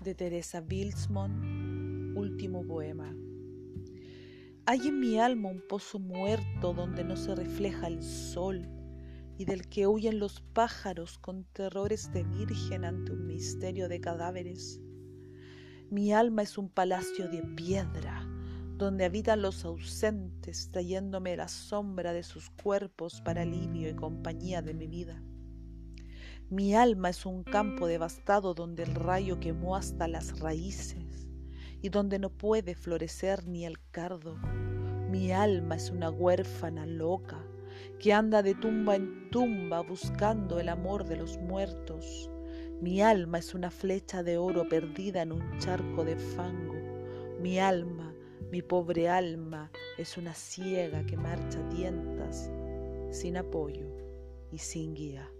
de Teresa Bilsmont, último poema. Hay en mi alma un pozo muerto donde no se refleja el sol y del que huyen los pájaros con terrores de virgen ante un misterio de cadáveres. Mi alma es un palacio de piedra donde habitan los ausentes trayéndome la sombra de sus cuerpos para alivio y compañía de mi vida. Mi alma es un campo devastado donde el rayo quemó hasta las raíces y donde no puede florecer ni el cardo. Mi alma es una huérfana loca que anda de tumba en tumba buscando el amor de los muertos. Mi alma es una flecha de oro perdida en un charco de fango. Mi alma, mi pobre alma, es una ciega que marcha a tientas, sin apoyo y sin guía.